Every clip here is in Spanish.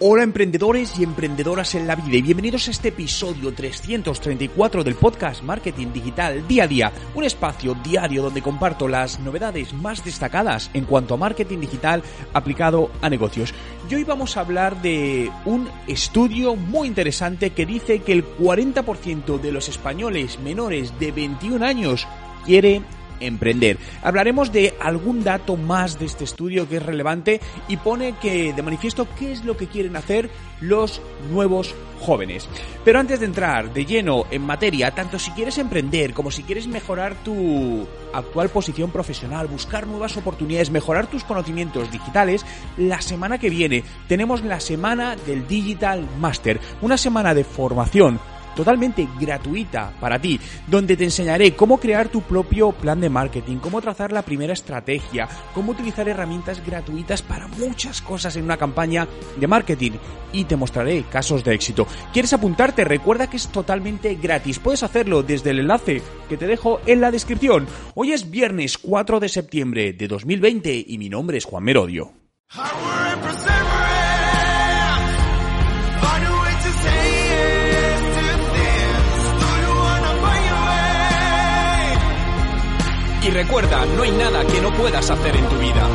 Hola emprendedores y emprendedoras en la vida y bienvenidos a este episodio 334 del podcast Marketing Digital Día a Día, un espacio diario donde comparto las novedades más destacadas en cuanto a marketing digital aplicado a negocios. Y hoy vamos a hablar de un estudio muy interesante que dice que el 40% de los españoles menores de 21 años quiere emprender. Hablaremos de algún dato más de este estudio que es relevante y pone que de manifiesto qué es lo que quieren hacer los nuevos jóvenes. Pero antes de entrar de lleno en materia, tanto si quieres emprender como si quieres mejorar tu actual posición profesional, buscar nuevas oportunidades, mejorar tus conocimientos digitales, la semana que viene tenemos la semana del Digital Master, una semana de formación totalmente gratuita para ti, donde te enseñaré cómo crear tu propio plan de marketing, cómo trazar la primera estrategia, cómo utilizar herramientas gratuitas para muchas cosas en una campaña de marketing y te mostraré casos de éxito. ¿Quieres apuntarte? Recuerda que es totalmente gratis. Puedes hacerlo desde el enlace que te dejo en la descripción. Hoy es viernes 4 de septiembre de 2020 y mi nombre es Juan Merodio. Recuerda, no hay nada que no puedas hacer en tu vida.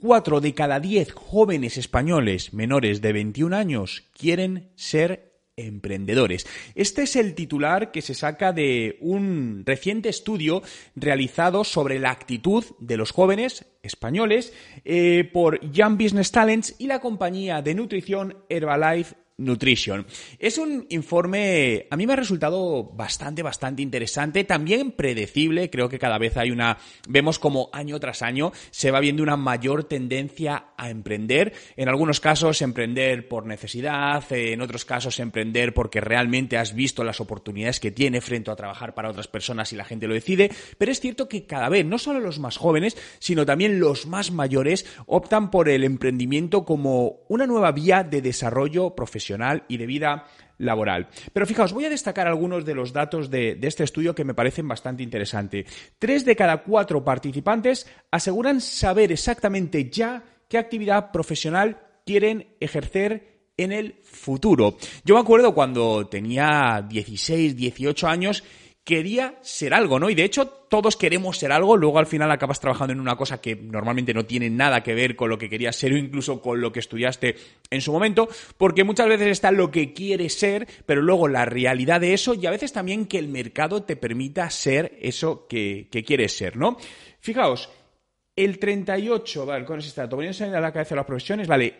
Cuatro de cada diez jóvenes españoles menores de 21 años quieren ser emprendedores. Este es el titular que se saca de un reciente estudio realizado sobre la actitud de los jóvenes españoles eh, por Young Business Talents y la compañía de nutrición Herbalife Nutrition. Es un informe, a mí me ha resultado bastante, bastante interesante, también predecible, creo que cada vez hay una, vemos como año tras año se va viendo una mayor tendencia a emprender, en algunos casos emprender por necesidad, en otros casos emprender porque realmente has visto las oportunidades que tiene frente a trabajar para otras personas y la gente lo decide, pero es cierto que cada vez, no solo los más jóvenes, sino también los más mayores optan por el emprendimiento como una nueva vía de desarrollo profesional y de vida laboral. Pero fijaos, voy a destacar algunos de los datos de, de, este estudio que me parecen bastante interesantes. Tres de cada cuatro participantes aseguran saber exactamente ya qué actividad profesional quieren ejercer en el futuro. Yo me acuerdo cuando tenía 16, 18 años quería ser algo, ¿no? Y de hecho todos queremos ser algo, luego al final acabas trabajando en una cosa que normalmente no tiene nada que ver con lo que querías ser o incluso con lo que estudiaste en su momento, porque muchas veces está lo que quieres ser, pero luego la realidad de eso y a veces también que el mercado te permita ser eso que, quieres ser, ¿no? Fijaos, el 38, vale, con ese dato, poniéndose a la cabeza de las profesiones, vale,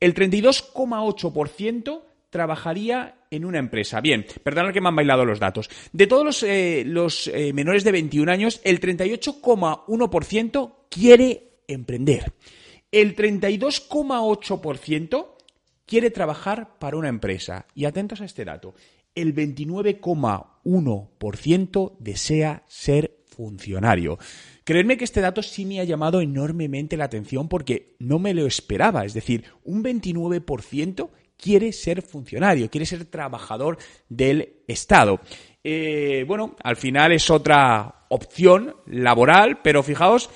el 32,8% trabajaría en una empresa. Bien, perdonad que me han bailado los datos. De todos los, eh, los eh, menores de 21 años, el 38,1% quiere emprender. El 32,8% quiere trabajar para una empresa. Y atentos a este dato, el 29,1% desea ser funcionario. Creedme que este dato sí me ha llamado enormemente la atención porque no me lo esperaba. Es decir, un 29% quiere ser funcionario, quiere ser trabajador del Estado. Eh, bueno, al final es otra opción laboral, pero fijaos,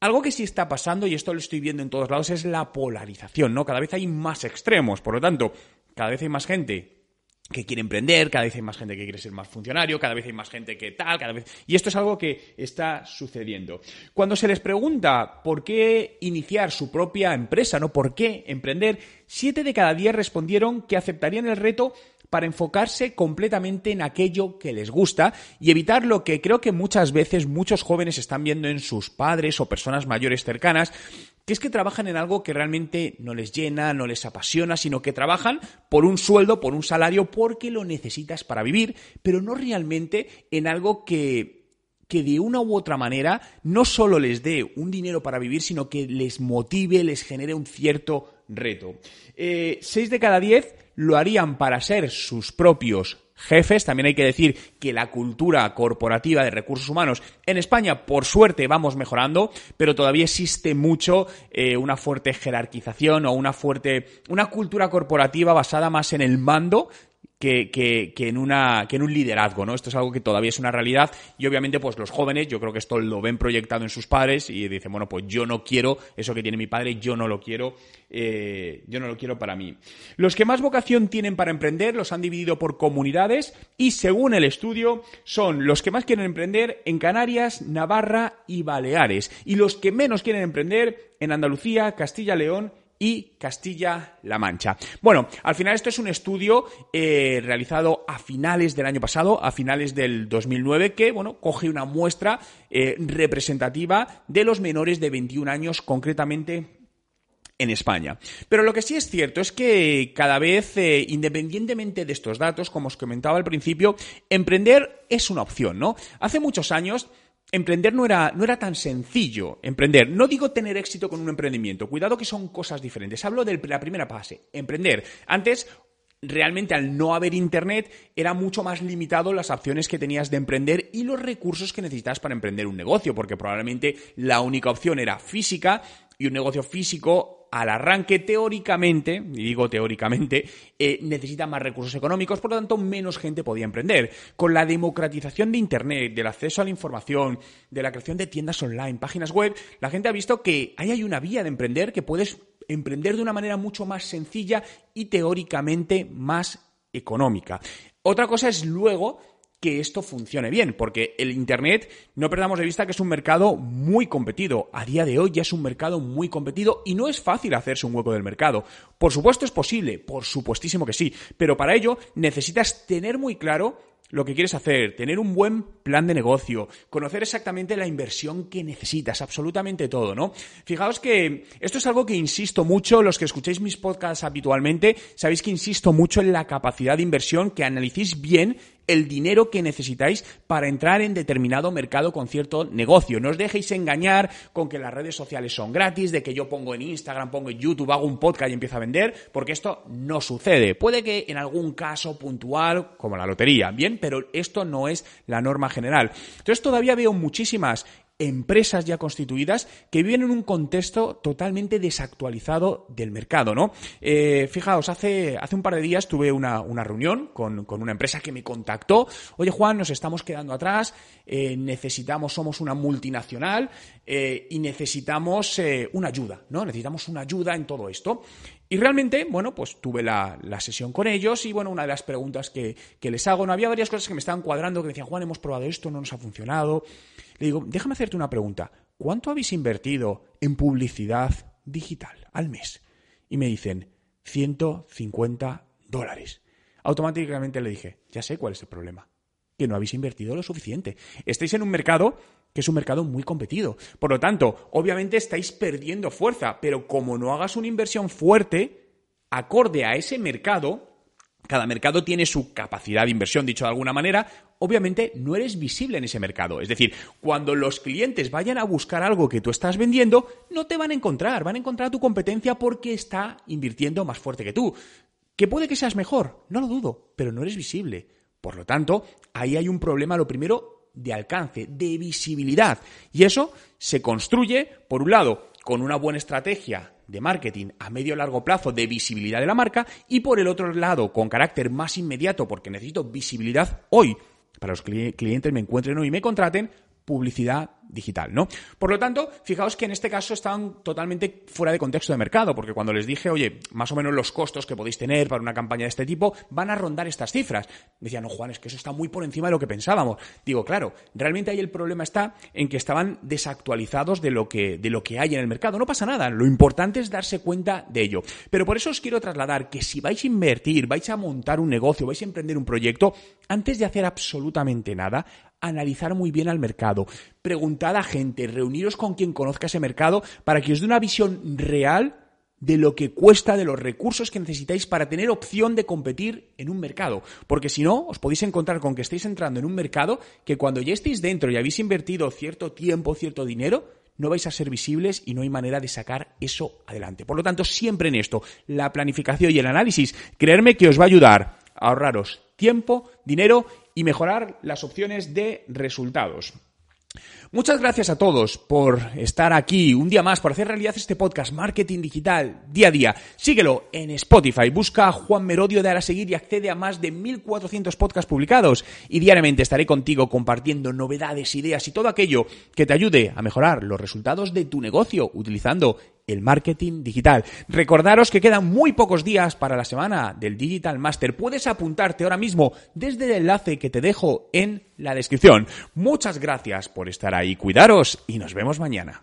algo que sí está pasando, y esto lo estoy viendo en todos lados, es la polarización, ¿no? Cada vez hay más extremos, por lo tanto, cada vez hay más gente que quiere emprender, cada vez hay más gente que quiere ser más funcionario, cada vez hay más gente que tal, cada vez... Y esto es algo que está sucediendo. Cuando se les pregunta por qué iniciar su propia empresa, ¿no? ¿Por qué emprender? Siete de cada diez respondieron que aceptarían el reto para enfocarse completamente en aquello que les gusta y evitar lo que creo que muchas veces muchos jóvenes están viendo en sus padres o personas mayores cercanas, que es que trabajan en algo que realmente no les llena, no les apasiona, sino que trabajan por un sueldo, por un salario, porque lo necesitas para vivir, pero no realmente en algo que que de una u otra manera no solo les dé un dinero para vivir, sino que les motive, les genere un cierto reto. Eh, seis de cada diez lo harían para ser sus propios jefes. También hay que decir que la cultura corporativa de recursos humanos en España, por suerte, vamos mejorando, pero todavía existe mucho eh, una fuerte jerarquización o una fuerte, una cultura corporativa basada más en el mando que, en una, que en un liderazgo, ¿no? Esto es algo que todavía es una realidad y obviamente pues los jóvenes, yo creo que esto lo ven proyectado en sus padres y dicen, bueno, pues yo no quiero eso que tiene mi padre, yo no lo quiero, eh, yo no lo quiero para mí. Los que más vocación tienen para emprender los han dividido por comunidades y según el estudio son los que más quieren emprender en Canarias, Navarra y Baleares y los que menos quieren emprender en Andalucía, Castilla, León y Castilla-La Mancha. Bueno, al final esto es un estudio eh, realizado a finales del año pasado, a finales del 2009, que, bueno, coge una muestra eh, representativa de los menores de 21 años, concretamente en España. Pero lo que sí es cierto es que cada vez, eh, independientemente de estos datos, como os comentaba al principio, emprender es una opción, ¿no? Hace muchos años emprender no era, no era tan sencillo. Emprender. No digo tener éxito con un emprendimiento. Cuidado que son cosas diferentes. Hablo de la primera fase. Emprender. Antes realmente al no haber internet era mucho más limitado las opciones que tenías de emprender y los recursos que necesitas para emprender un negocio, porque probablemente la única opción era física y un negocio físico al arranque teóricamente, y digo teóricamente, eh, necesita más recursos económicos, por lo tanto menos gente podía emprender. Con la democratización de Internet, del acceso a la información, de la creación de tiendas online, páginas web, la gente ha visto que ahí hay una vía de emprender que puedes emprender de una manera mucho más sencilla y teóricamente más económica. Otra cosa es luego que esto funcione bien, porque el Internet, no perdamos de vista que es un mercado muy competido. A día de hoy ya es un mercado muy competido y no es fácil hacerse un hueco del mercado. Por supuesto es posible, por supuestísimo que sí, pero para ello necesitas tener muy claro lo que quieres hacer, tener un buen plan de negocio, conocer exactamente la inversión que necesitas, absolutamente todo, ¿no? Fijaos que esto es algo que insisto mucho, los que escucháis mis podcasts habitualmente, sabéis que insisto mucho en la capacidad de inversión, que analicéis bien el dinero que necesitáis para entrar en determinado mercado con cierto negocio. No os dejéis engañar con que las redes sociales son gratis, de que yo pongo en Instagram, pongo en YouTube, hago un podcast y empiezo a vender, porque esto no sucede. Puede que en algún caso puntual, como la lotería, bien, pero esto no es la norma general. Entonces todavía veo muchísimas empresas ya constituidas que viven en un contexto totalmente desactualizado del mercado, ¿no? Eh, fijaos, hace, hace un par de días tuve una, reunión con, una empresa que me contactó. Oye, Juan, nos estamos quedando atrás, eh, necesitamos, somos una multinacional eh, y necesitamos una ayuda, ¿no? Necesitamos una ayuda en todo esto. Y realmente, bueno, pues tuve la, sesión con ellos y, bueno, una de las preguntas que, que les hago, no había varias cosas que me estaban cuadrando, que me decían, Juan, hemos probado esto, no nos ha funcionado. Le digo, déjame hacerte una pregunta. ¿Cuánto habéis invertido en publicidad digital al mes? Y me dicen, 150 dólares. Automáticamente le dije, ya sé cuál es el problema. Que no habéis invertido lo suficiente. Estáis en un mercado que es un mercado muy competido. Por lo tanto, obviamente estáis perdiendo fuerza, pero como no hagas una inversión fuerte, acorde a ese mercado, cada mercado tiene su capacidad de inversión, dicho de alguna manera, obviamente no eres visible en ese mercado. Es decir, cuando los clientes vayan a buscar algo que tú estás vendiendo, no te van a encontrar, van a encontrar a tu competencia porque está invirtiendo más fuerte que tú. ¿Que puede que seas mejor? No lo dudo, pero no eres visible. Por lo tanto, ahí hay un problema, lo primero, de alcance, de visibilidad. Y eso se construye, por un lado, con una buena estrategia de marketing a medio largo plazo de visibilidad de la marca y por el otro lado con carácter más inmediato porque necesito visibilidad hoy para los clientes me encuentren hoy y me contraten publicidad digital, ¿no? Por lo tanto, fijaos que en este caso estaban totalmente fuera de contexto de mercado, porque cuando les dije, oye, más o menos los costos que podéis tener para una campaña de este tipo van a rondar estas cifras. Decían, no, Juan, es que eso está muy por encima de lo que pensábamos. Digo, claro, realmente ahí el problema está en que estaban desactualizados de lo que, de lo que hay en el mercado. No pasa nada, lo importante es darse cuenta de ello. Pero por eso os quiero trasladar que si vais a invertir, vais a montar un negocio, vais a emprender un proyecto, antes de hacer absolutamente nada, analizar muy bien al mercado, preguntad a gente, reuniros con quien conozca ese mercado para que os dé una visión real de lo que cuesta, de los recursos que necesitáis para tener opción de competir en un mercado. Porque si no, os podéis encontrar con que estáis entrando en un mercado que cuando ya estéis dentro y habéis invertido cierto tiempo, cierto dinero, no vais a ser visibles y no hay manera de sacar eso adelante. Por lo tanto, siempre en esto, la planificación y el análisis, creerme que os va a ayudar a ahorraros tiempo, dinero y mejorar las opciones de resultados. Muchas gracias a todos por estar aquí un día más, por hacer realidad este podcast Marketing Digital día a día. Síguelo en Spotify, busca a Juan Merodio de a seguir y accede a más de 1400 podcasts publicados. Y diariamente estaré contigo compartiendo novedades, ideas y todo aquello que te ayude a mejorar los resultados de tu negocio utilizando el marketing digital. Recordaros que quedan muy pocos días para la semana del Digital Master. Puedes apuntarte ahora mismo desde el enlace que te dejo en la descripción. Muchas gracias por estar ahí. Cuidaros y nos vemos mañana.